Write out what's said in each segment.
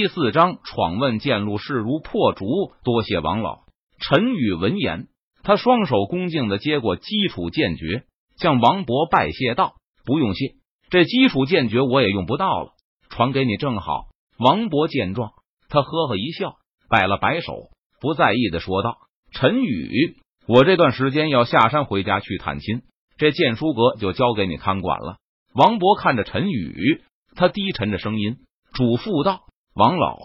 第四章闯问剑路势如破竹。多谢王老。陈宇闻言，他双手恭敬的接过基础剑诀，向王博拜谢道：“不用谢，这基础剑诀我也用不到了，传给你正好。”王博见状，他呵呵一笑，摆了摆手，不在意的说道：“陈宇，我这段时间要下山回家去探亲，这剑书阁就交给你看管了。”王博看着陈宇，他低沉着声音嘱咐道：“王老，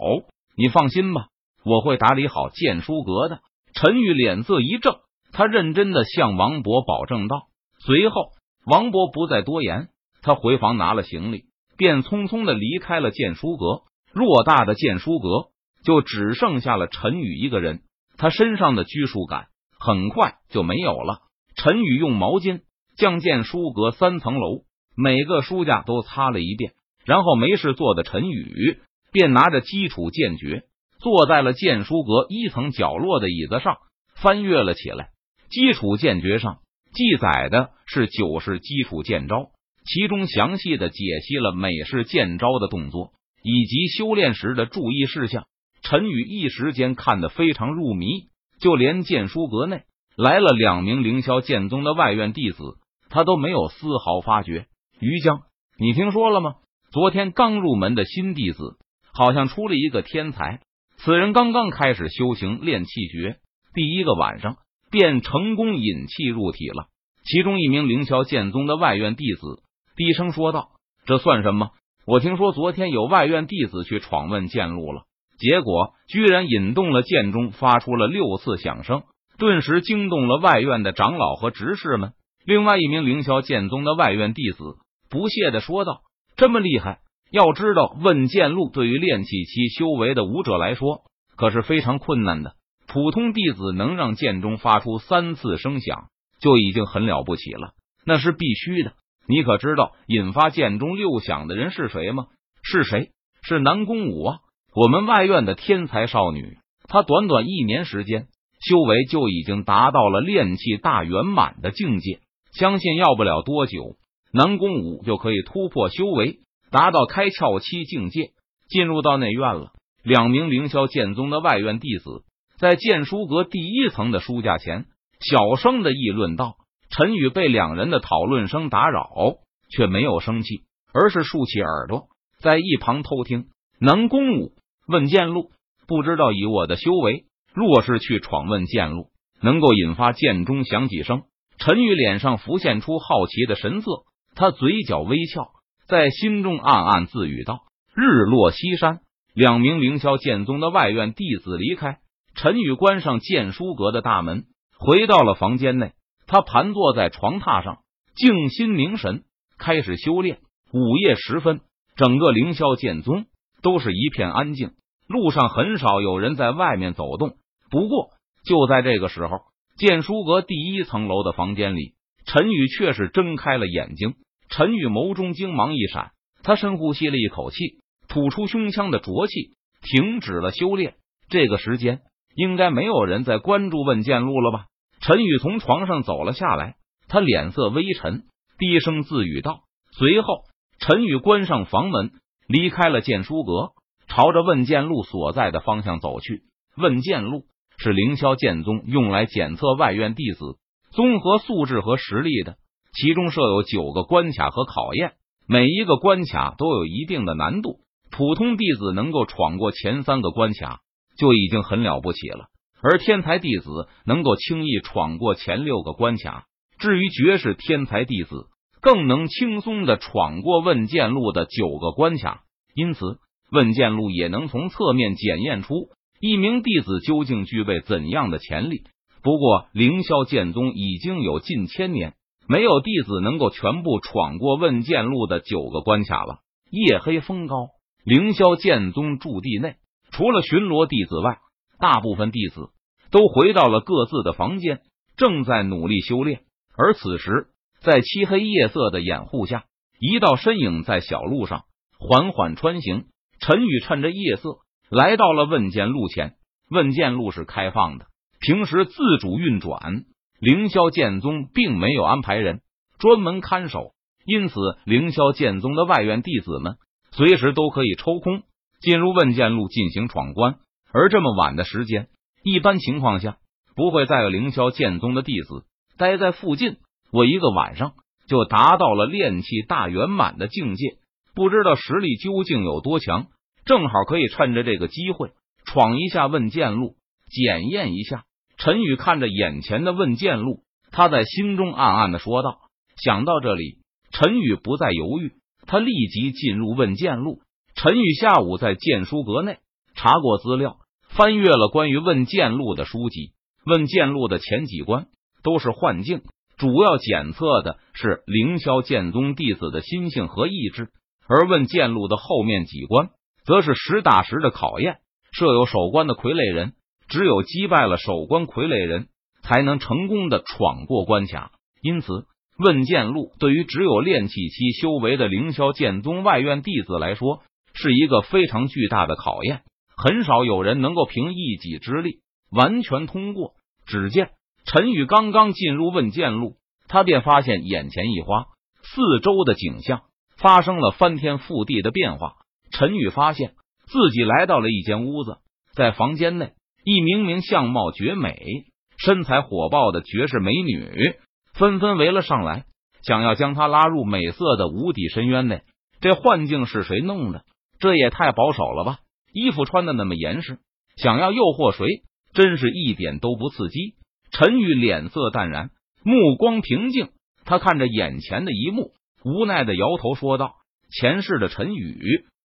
你放心吧，我会打理好剑书阁的。”陈宇脸色一正，他认真的向王博保证道。随后，王博不再多言，他回房拿了行李，便匆匆的离开了剑书阁。偌大的剑书阁，就只剩下了陈宇一个人。他身上的拘束感很快就没有了。陈宇用毛巾将剑书阁三层楼每个书架都擦了一遍，然后没事做的陈宇便拿着基础剑诀，坐在了剑书阁一层角落的椅子上，翻阅了起来。基础剑诀上记载的是九式基础剑招，其中详细的解析了每式剑招的动作。以及修炼时的注意事项，陈宇一时间看得非常入迷。就连剑书阁内来了两名凌霄剑宗的外院弟子，他都没有丝毫发觉。于江，你听说了吗？昨天刚入门的新弟子，好像出了一个天才。此人刚刚开始修行练气诀，第一个晚上便成功引气入体了。其中一名凌霄剑宗的外院弟子低声说道：“这算什么？”我听说昨天有外院弟子去闯问剑路了，结果居然引动了剑中发出了六次响声，顿时惊动了外院的长老和执事们。另外一名凌霄剑宗的外院弟子不屑的说道：“这么厉害！要知道问剑路对于练气期修为的武者来说可是非常困难的，普通弟子能让剑中发出三次声响就已经很了不起了，那是必须的。”你可知道引发剑中六响的人是谁吗？是谁？是南宫武啊！我们外院的天才少女，她短短一年时间，修为就已经达到了炼气大圆满的境界。相信要不了多久，南宫武就可以突破修为，达到开窍期境界，进入到内院了。两名凌霄剑宗的外院弟子在剑书阁第一层的书架前，小声的议论道。陈宇被两人的讨论声打扰，却没有生气，而是竖起耳朵在一旁偷听。南宫武问剑路，不知道以我的修为，若是去闯问剑路，能够引发剑中响几声？陈宇脸上浮现出好奇的神色，他嘴角微翘，在心中暗暗自语道：“日落西山。”两名凌霄剑宗的外院弟子离开，陈宇关上剑书阁的大门，回到了房间内。他盘坐在床榻上，静心凝神，开始修炼。午夜时分，整个凌霄剑宗都是一片安静，路上很少有人在外面走动。不过，就在这个时候，剑书阁第一层楼的房间里，陈宇却是睁开了眼睛。陈宇眸中精芒一闪，他深呼吸了一口气，吐出胸腔的浊气，停止了修炼。这个时间，应该没有人在关注问剑路了吧？陈宇从床上走了下来，他脸色微沉，低声自语道。随后，陈宇关上房门，离开了剑书阁，朝着问剑路所在的方向走去。问剑路是凌霄剑宗用来检测外院弟子综合素质和实力的，其中设有九个关卡和考验，每一个关卡都有一定的难度。普通弟子能够闯过前三个关卡，就已经很了不起了。而天才弟子能够轻易闯过前六个关卡，至于绝世天才弟子，更能轻松的闯过问剑路的九个关卡。因此，问剑路也能从侧面检验出一名弟子究竟具备怎样的潜力。不过，凌霄剑宗已经有近千年没有弟子能够全部闯过问剑路的九个关卡了。夜黑风高，凌霄剑宗驻地内，除了巡逻弟子外，大部分弟子都回到了各自的房间，正在努力修炼。而此时，在漆黑夜色的掩护下，一道身影在小路上缓缓穿行。陈宇趁着夜色来到了问剑路前。问剑路是开放的，平时自主运转。凌霄剑宗并没有安排人专门看守，因此凌霄剑宗的外院弟子们随时都可以抽空进入问剑路进行闯关。而这么晚的时间，一般情况下不会再有凌霄剑宗的弟子待在附近。我一个晚上就达到了炼气大圆满的境界，不知道实力究竟有多强。正好可以趁着这个机会闯一下问剑路，检验一下。陈宇看着眼前的问剑路，他在心中暗暗的说道：“想到这里，陈宇不再犹豫，他立即进入问剑路。”陈宇下午在剑书阁内查过资料，翻阅了关于问剑路的书籍。问剑路的前几关都是幻境，主要检测的是凌霄剑宗弟子的心性和意志；而问剑路的后面几关，则是实打实的考验。设有守关的傀儡人，只有击败了守关傀儡人，才能成功的闯过关卡。因此，问剑路对于只有炼气期修为的凌霄剑宗外院弟子来说，是一个非常巨大的考验。很少有人能够凭一己之力完全通过。只见陈宇刚刚进入问剑路，他便发现眼前一花，四周的景象发生了翻天覆地的变化。陈宇发现自己来到了一间屋子，在房间内，一名名相貌绝美、身材火爆的绝世美女纷纷围了上来，想要将他拉入美色的无底深渊内。这幻境是谁弄的？这也太保守了吧！衣服穿的那么严实，想要诱惑谁，真是一点都不刺激。陈宇脸色淡然，目光平静，他看着眼前的一幕，无奈的摇头说道：“前世的陈宇。”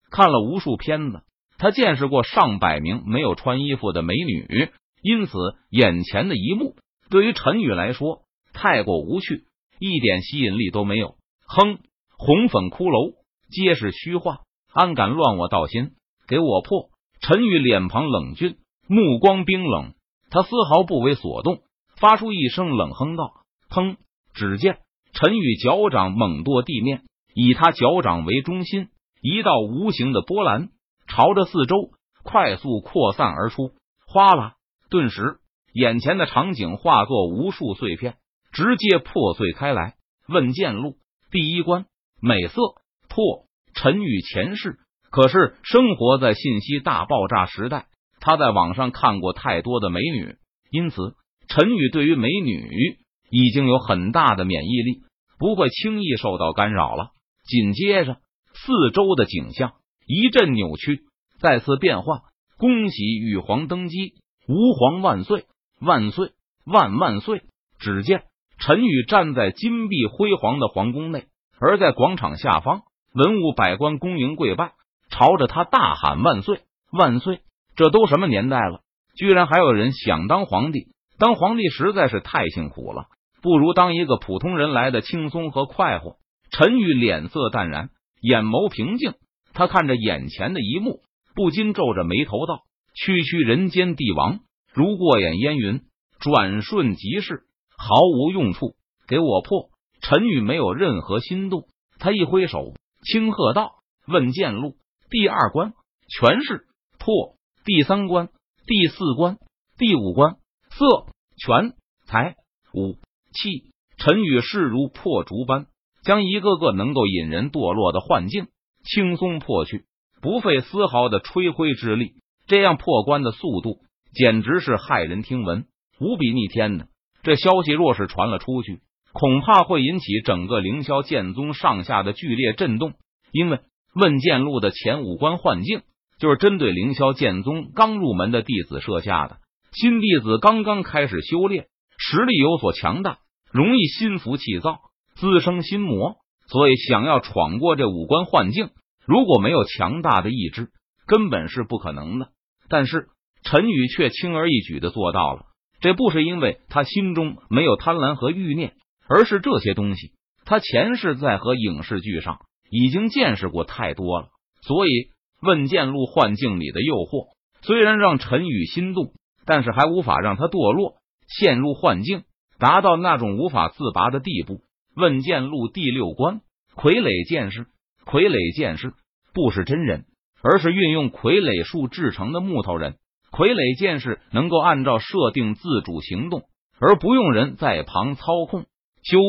看了无数片子，他见识过上百名没有穿衣服的美女，因此眼前的一幕对于陈宇来说太过无趣，一点吸引力都没有。哼，红粉骷髅皆是虚幻，安敢乱我道心？给我破！陈宇脸庞冷峻，目光冰冷，他丝毫不为所动，发出一声冷哼道：“砰！”只见陈宇脚掌猛跺地面，以他脚掌为中心。一道无形的波澜朝着四周快速扩散而出，哗啦！顿时，眼前的场景化作无数碎片，直接破碎开来。问剑路第一关，美色破。陈宇前世可是生活在信息大爆炸时代，他在网上看过太多的美女，因此陈宇对于美女已经有很大的免疫力，不会轻易受到干扰了。紧接着。四周的景象一阵扭曲，再次变化。恭喜玉皇登基，吾皇万岁万岁万万岁！只见陈宇站在金碧辉煌的皇宫内，而在广场下方，文武百官恭迎跪拜，朝着他大喊万岁万岁！这都什么年代了，居然还有人想当皇帝？当皇帝实在是太辛苦了，不如当一个普通人来的轻松和快活。陈宇脸色淡然。眼眸平静，他看着眼前的一幕，不禁皱着眉头道：“区区人间帝王，如过眼烟云，转瞬即逝，毫无用处。给我破！”陈宇没有任何心动，他一挥手，轻喝道：“问剑路第二关，全是破；第三关、第四关、第五关，色全财武气。”陈宇势如破竹般。将一个个能够引人堕落的幻境轻松破去，不费丝毫的吹灰之力。这样破关的速度简直是骇人听闻，无比逆天的。这消息若是传了出去，恐怕会引起整个凌霄剑宗上下的剧烈震动。因为问剑录的前五关幻境就是针对凌霄剑宗刚入门的弟子设下的。新弟子刚刚开始修炼，实力有所强大，容易心浮气躁。滋生心魔，所以想要闯过这五关幻境，如果没有强大的意志，根本是不可能的。但是陈宇却轻而易举的做到了。这不是因为他心中没有贪婪和欲念，而是这些东西他前世在和影视剧上已经见识过太多了。所以问剑路幻境里的诱惑，虽然让陈宇心动，但是还无法让他堕落，陷入幻境，达到那种无法自拔的地步。问剑录第六关，傀儡剑士。傀儡剑士不是真人，而是运用傀儡术制成的木头人。傀儡剑士能够按照设定自主行动，而不用人在旁操控。修，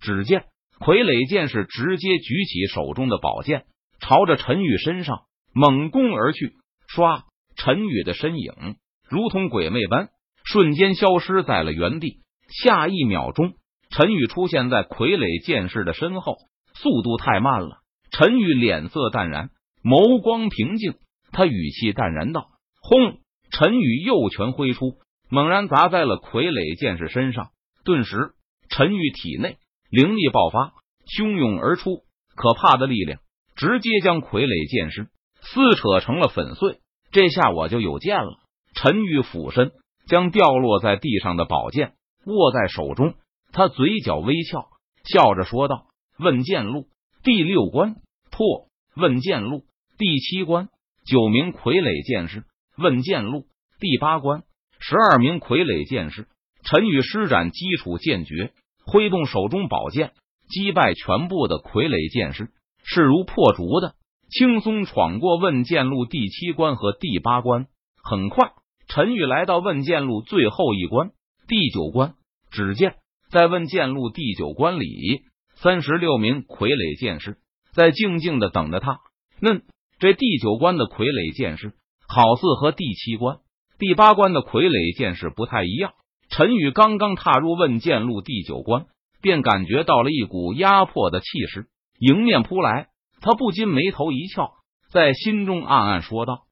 只见傀儡剑士直接举起手中的宝剑，朝着陈宇身上猛攻而去。唰，陈宇的身影如同鬼魅般，瞬间消失在了原地。下一秒钟，陈宇出现在傀儡剑士的身后，速度太慢了。陈宇脸色淡然，眸光平静，他语气淡然道：“轰！”陈宇右拳挥出，猛然砸在了傀儡剑士身上。顿时，陈宇体内灵力爆发，汹涌而出，可怕的力量直接将傀儡剑士撕扯成了粉碎。这下我就有剑了。陈宇俯身将掉落在地上的宝剑握在手中，他嘴角微翘，笑着说道：“问剑路第六关破，问剑路第七关九名傀儡剑士，问剑路第八关十二名傀儡剑士。”陈宇施展基础剑诀，挥动手中宝剑，击败全部的傀儡剑士，势如破竹的轻松闯过问剑路第七关和第八关。很快，陈宇来到问剑路最后一关第九关。只见在问剑路第九关里，三十六名傀儡剑士在静静的等着他。那，这第九关的傀儡剑士，好似和第七关、第八关的傀儡剑士不太一样。陈宇刚刚踏入问剑路第九关，便感觉到了一股压迫的气势迎面扑来，他不禁眉头一翘，在心中暗暗说道：“